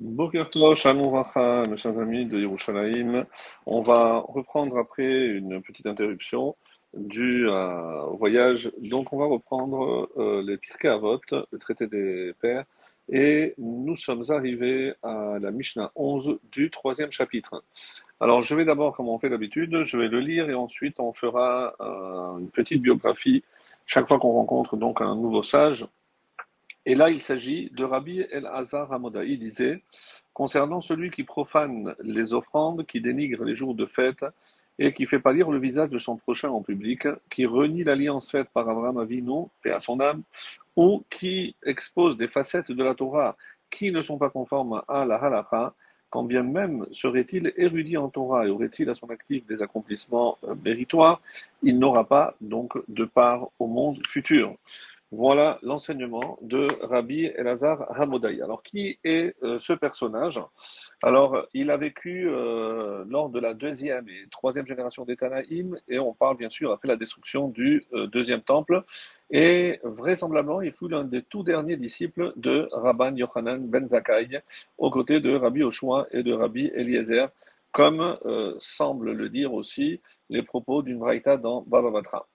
Boker Tov, Shalom mes chers amis de Yerushalayim. On va reprendre après une petite interruption due au voyage. Donc, on va reprendre euh, les Pirkei Avot, le traité des pères, et nous sommes arrivés à la Mishnah 11 du troisième chapitre. Alors, je vais d'abord, comme on fait d'habitude, je vais le lire et ensuite on fera euh, une petite biographie chaque fois qu'on rencontre donc un nouveau sage. Et là, il s'agit de Rabbi El-Hazar Hamodaï, il disait, concernant celui qui profane les offrandes, qui dénigre les jours de fête et qui fait pâlir le visage de son prochain en public, qui renie l'alliance faite par Abraham Avinu, paix à son âme, ou qui expose des facettes de la Torah qui ne sont pas conformes à la halakha, quand bien même serait-il érudit en Torah et aurait-il à son actif des accomplissements euh, méritoires, il n'aura pas donc de part au monde futur. Voilà l'enseignement de Rabbi Elazar Hamodaï. Alors, qui est euh, ce personnage? Alors, il a vécu euh, lors de la deuxième et troisième génération des Tanaïm, et on parle bien sûr après la destruction du euh, deuxième temple, et vraisemblablement, il fut l'un des tout derniers disciples de Rabban Yochanan ben Zakkai, aux côtés de Rabbi Oshua et de Rabbi Eliezer, comme semblent le dire aussi les propos d'une braïta dans Baba Batra.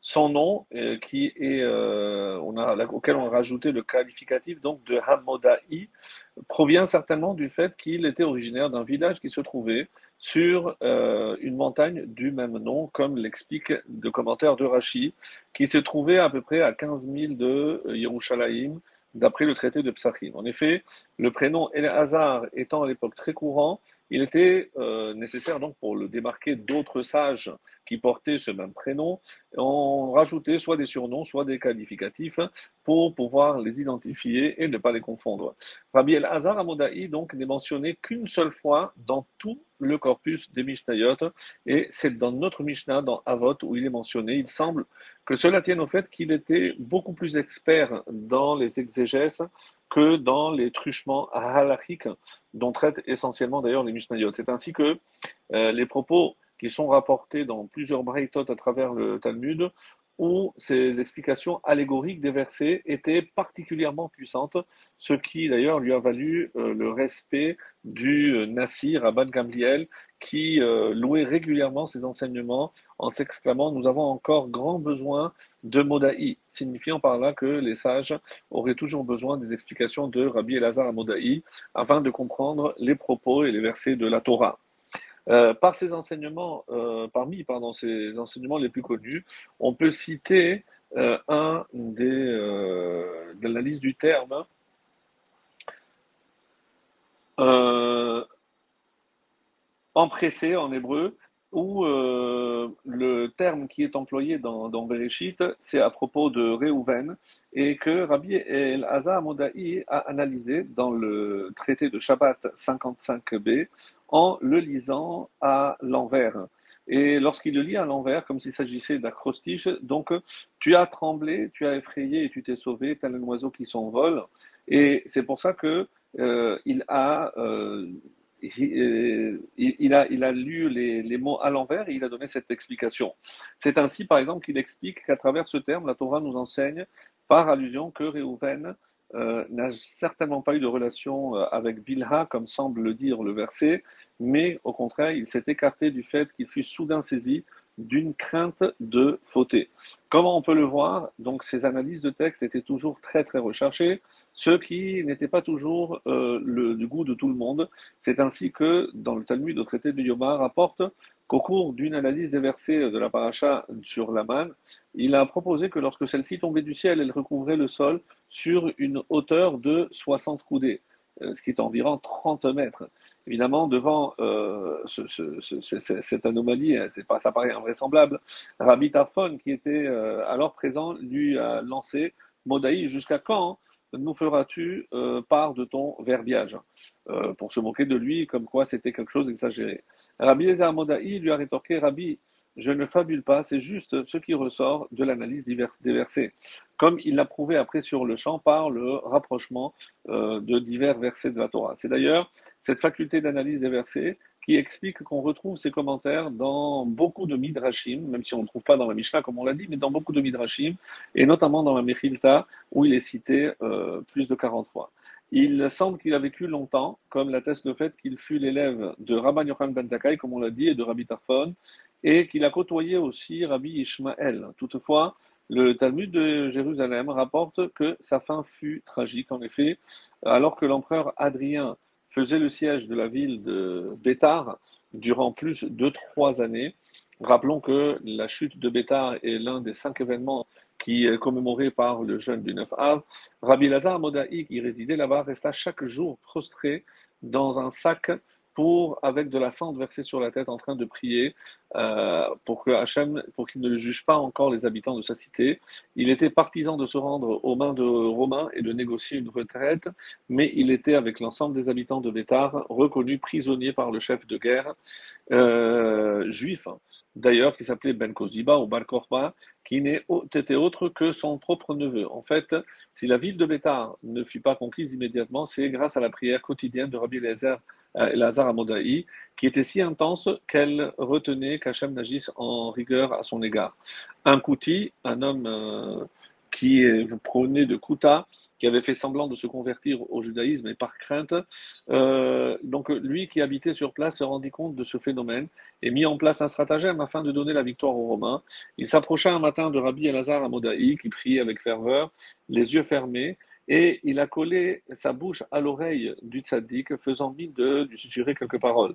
Son nom, euh, qui est, euh, auquel on a rajouté le qualificatif donc de Hamodaï, provient certainement du fait qu'il était originaire d'un village qui se trouvait sur euh, une montagne du même nom, comme l'explique le commentaire de Rashi, qui se trouvait à peu près à 15 000 de Yerushalayim, d'après le traité de Psachim. En effet, le prénom El-Hazar étant à l'époque très courant, il était euh, nécessaire donc pour le démarquer d'autres sages qui portaient ce même prénom, on rajoutait soit des surnoms, soit des qualificatifs pour pouvoir les identifier et ne pas les confondre. Rabbi El-Hazar Amodaï donc n'est mentionné qu'une seule fois dans tout le corpus des Mishnayot et c'est dans notre Mishnah, dans Avot, où il est mentionné. Il semble que cela tienne au fait qu'il était beaucoup plus expert dans les exégèses que dans les truchements halachiques dont traitent essentiellement d'ailleurs les Mishnayot. C'est ainsi que euh, les propos qui sont rapportés dans plusieurs braïtot à travers le Talmud, où ces explications allégoriques des versets étaient particulièrement puissantes, ce qui d'ailleurs lui a valu euh, le respect du euh, Nassi, Rabban Gamliel, qui euh, louait régulièrement ses enseignements en s'exclamant Nous avons encore grand besoin de Modaï, signifiant par là que les sages auraient toujours besoin des explications de Rabbi Elazar à Modaï afin de comprendre les propos et les versets de la Torah. Euh, par ces enseignements, euh, parmi ces enseignements les plus connus, on peut citer euh, un des, de la liste du terme, empressé en hébreu, où le terme qui est employé dans, dans Bereshit, c'est à propos de Réhouven, et que Rabbi El-Hazar Modaï a analysé dans le traité de Shabbat 55b en le lisant à l'envers. Et lorsqu'il le lit à l'envers, comme s'il s'agissait d'acrostiche, donc tu as tremblé, tu as effrayé et tu t'es sauvé, tel un oiseau qui s'envole. Et c'est pour ça que euh, il a euh, il, il, a, il a lu les, les mots à l'envers et il a donné cette explication. C'est ainsi, par exemple, qu'il explique qu'à travers ce terme, la Torah nous enseigne par allusion que Réhouven euh, n'a certainement pas eu de relation euh, avec Bilha, comme semble le dire le verset, mais au contraire, il s'est écarté du fait qu'il fut soudain saisi d'une crainte de fauter. Comment on peut le voir? Donc ces analyses de texte étaient toujours très très recherchées, ce qui n'était pas toujours euh, le, goût de tout le monde. C'est ainsi que dans le Talmud au traité de Yoma rapporte qu'au cours d'une analyse des versets de la paracha sur la il a proposé que lorsque celle-ci tombait du ciel, elle recouvrait le sol sur une hauteur de 60 coudées ce qui est environ 30 mètres. Évidemment, devant euh, ce, ce, ce, cette anomalie, c'est pas, ça paraît invraisemblable. Rabbi Tarfon, qui était euh, alors présent, lui a lancé Modaï, jusqu'à quand nous feras-tu euh, part de ton verbiage? Pour se moquer de lui, comme quoi c'était quelque chose d'exagéré. Rabbi Ezra Modaï lui a rétorqué Rabbi, je ne fabule pas, c'est juste ce qui ressort de l'analyse des versets, comme il l'a prouvé après sur le champ par le rapprochement euh, de divers versets de la Torah. C'est d'ailleurs cette faculté d'analyse des versets qui explique qu'on retrouve ces commentaires dans beaucoup de midrashim, même si on ne trouve pas dans la Mishnah comme on l'a dit, mais dans beaucoup de midrashim, et notamment dans la Mechilta, où il est cité euh, plus de 40 fois. Il semble qu'il a vécu longtemps, comme l'atteste le fait qu'il fut l'élève de Rabban Yochanan ben Zakkai, comme on l'a dit, et de Rabbi Tarfon, et qu'il a côtoyé aussi Rabbi Ishmael. Toutefois, le Talmud de Jérusalem rapporte que sa fin fut tragique. En effet, alors que l'empereur Adrien faisait le siège de la ville de Bétar durant plus de trois années, rappelons que la chute de Bétar est l'un des cinq événements qui est commémoré par le jeûne du 9 av, Rabbi Lazar Modaï, qui résidait là-bas, resta chaque jour prostré dans un sac pour, avec de la cendre versée sur la tête, en train de prier euh, pour que Hachem, pour qu'il ne juge pas encore les habitants de sa cité. Il était partisan de se rendre aux mains de Romains et de négocier une retraite, mais il était, avec l'ensemble des habitants de Bétar, reconnu prisonnier par le chef de guerre euh, juif, d'ailleurs, qui s'appelait Ben Koziba ou Bar Korba, qui n'était autre que son propre neveu. En fait, si la ville de Bétar ne fut pas conquise immédiatement, c'est grâce à la prière quotidienne de Rabbi Elazar euh, Amodaï, qui était si intense qu'elle retenait qu'Hachem n'agisse en rigueur à son égard. Un Kouti, un homme euh, qui prônait de Kouta, qui avait fait semblant de se convertir au judaïsme et par crainte. Euh, donc lui qui habitait sur place se rendit compte de ce phénomène et mit en place un stratagème afin de donner la victoire aux Romains. Il s'approcha un matin de Rabbi Elazar à qui priait avec ferveur, les yeux fermés, et il a collé sa bouche à l'oreille du tzaddik, faisant mine de lui susurrer quelques paroles.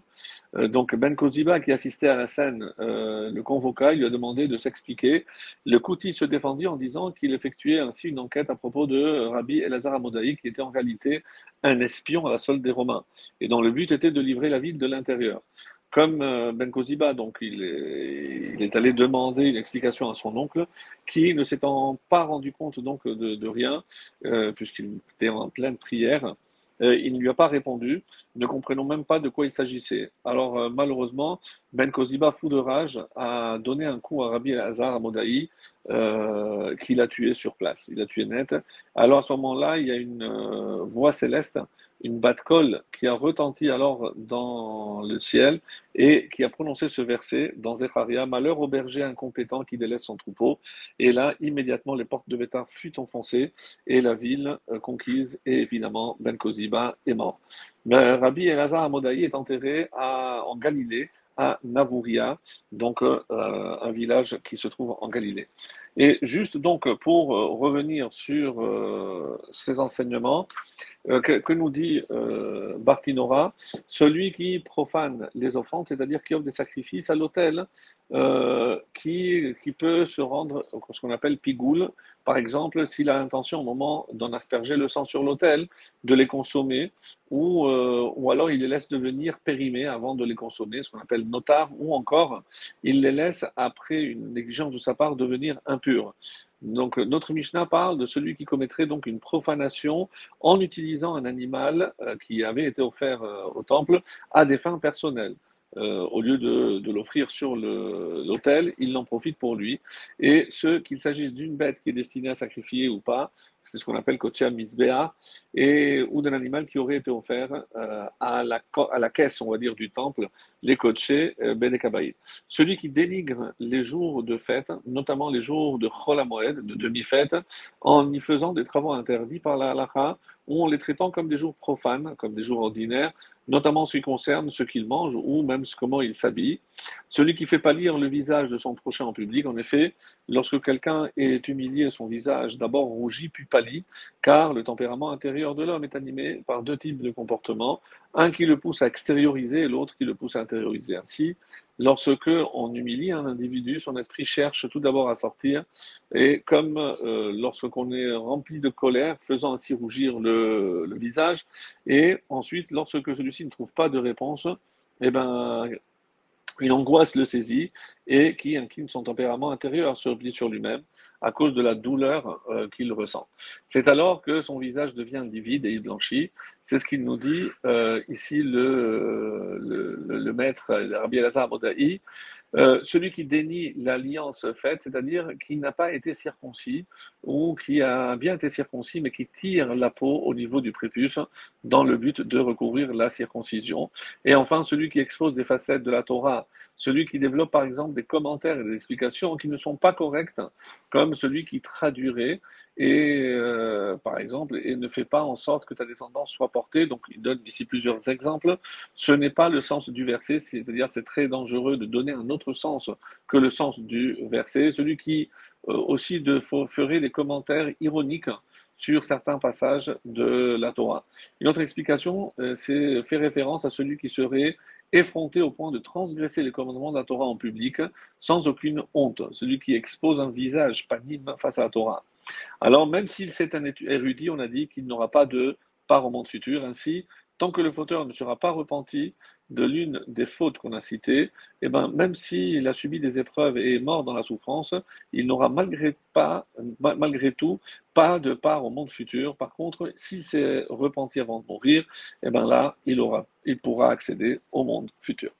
Euh, donc Ben Koziba, qui assistait à la scène, euh, le convoqua, il lui a demandé de s'expliquer. Le Kouti se défendit en disant qu'il effectuait ainsi une enquête à propos de Rabbi Elazar Amodaï, qui était en réalité un espion à la solde des Romains, et dont le but était de livrer la ville de l'intérieur comme euh, Ben Koziba, donc il est, allé demander une explication à son oncle, qui ne s'étant pas rendu compte donc de, rien, euh, puisqu'il était en pleine prière, euh, il ne lui a pas répondu, ne comprenant même pas de quoi il s'agissait. Alors malheureusement, Ben Koziba, fou de rage, a donné un coup à Rabbi Hazar à Modaï, euh, qu'il a tué sur place. Il a tué net. Alors à ce moment-là, il y a une voix céleste une batte-colle qui a retenti alors dans le ciel et qui a prononcé ce verset dans Zecharia, Malheur au berger incompétent qui délaisse son troupeau. Et là, immédiatement, les portes de Bétar furent enfoncées et la ville euh, conquise et évidemment Ben Koziba est mort. Mais Rabbi Elazar Amodaï est enterré en Galilée, à Navouria, donc euh, un village qui se trouve en Galilée. Et juste donc pour euh, revenir sur euh, ces enseignements euh, que, nous dit Bartinora, celui qui profane les offrandes, c'est-à-dire qui offre des sacrifices à l'autel, qui, qui peut se rendre ce qu'on appelle pigoule, par exemple s'il a l'intention au moment d'en asperger le sang sur l'autel, de les consommer, ou, ou alors il les laisse devenir périmés avant de les consommer, ce qu'on appelle notar, ou encore il les laisse après une négligence de sa part devenir donc notre Mishnah parle de celui qui commettrait donc une profanation en utilisant un animal euh, qui avait été offert euh, au temple à des fins personnelles. Euh, au lieu de l'offrir sur l'autel, il en profite pour lui. Et ce qu'il s'agisse d'une bête qui est destinée à sacrifier ou pas, c'est ce qu'on appelle Kotia Misbea, et, ou d'un animal qui aurait été offert euh, à, la, à la caisse, on va dire, du temple, les Koché euh, Benekabaï. Celui qui dénigre les jours de fête, notamment les jours de Cholamoed, de demi-fête, en y faisant des travaux interdits par la halakha, ou en les traitant comme des jours profanes, comme des jours ordinaires, notamment ce qui concerne ce qu'il mange ou même comment il s'habille. Celui qui fait pâlir le visage de son prochain en public, en effet, lorsque quelqu'un est humilié, son visage d'abord rougit puis car le tempérament intérieur de l'homme est animé par deux types de comportements, un qui le pousse à extérioriser et l'autre qui le pousse à intérioriser. Ainsi, lorsque on humilie un individu, son esprit cherche tout d'abord à sortir, et comme euh, lorsqu'on est rempli de colère, faisant ainsi rougir le, le visage, et ensuite, lorsque celui-ci ne trouve pas de réponse, eh ben, une angoisse le saisit et qui incline son tempérament intérieur, replie sur lui-même à cause de la douleur euh, qu'il ressent. C'est alors que son visage devient livide et il blanchit. C'est ce qu'il nous dit euh, ici le, le, maître Rabbi Elazar. Euh, celui qui dénie l'alliance faite, c'est-à-dire qui n'a pas été circoncis ou qui a bien été circoncis mais qui tire la peau au niveau du prépuce dans le but de recourir la circoncision. Et enfin, celui qui expose des facettes de la Torah, celui qui développe par exemple des commentaires et des explications qui ne sont pas correctes, comme celui qui traduirait et euh, par exemple et ne fait pas en sorte que ta descendance soit portée. Donc il donne ici plusieurs exemples. Ce n'est pas le sens du verset, c'est-à-dire c'est très dangereux de donner un autre sens que le sens du verset. Celui qui euh, aussi de, ferait des commentaires ironiques sur certains passages de la Torah. Une autre explication, euh, c'est fait référence à celui qui serait effronté au point de transgresser les commandements de la Torah en public sans aucune honte, celui qui expose un visage panim face à la Torah. Alors même s'il c'est un érudit, on a dit qu'il n'aura pas de part au monde futur, ainsi tant que le fauteur ne sera pas repenti de l'une des fautes qu'on a citées, eh ben, même s'il a subi des épreuves et est mort dans la souffrance, il n'aura malgré, tout pas de part au monde futur. Par contre, s'il s'est repenti avant de mourir, eh ben là, il, aura, il pourra accéder au monde futur.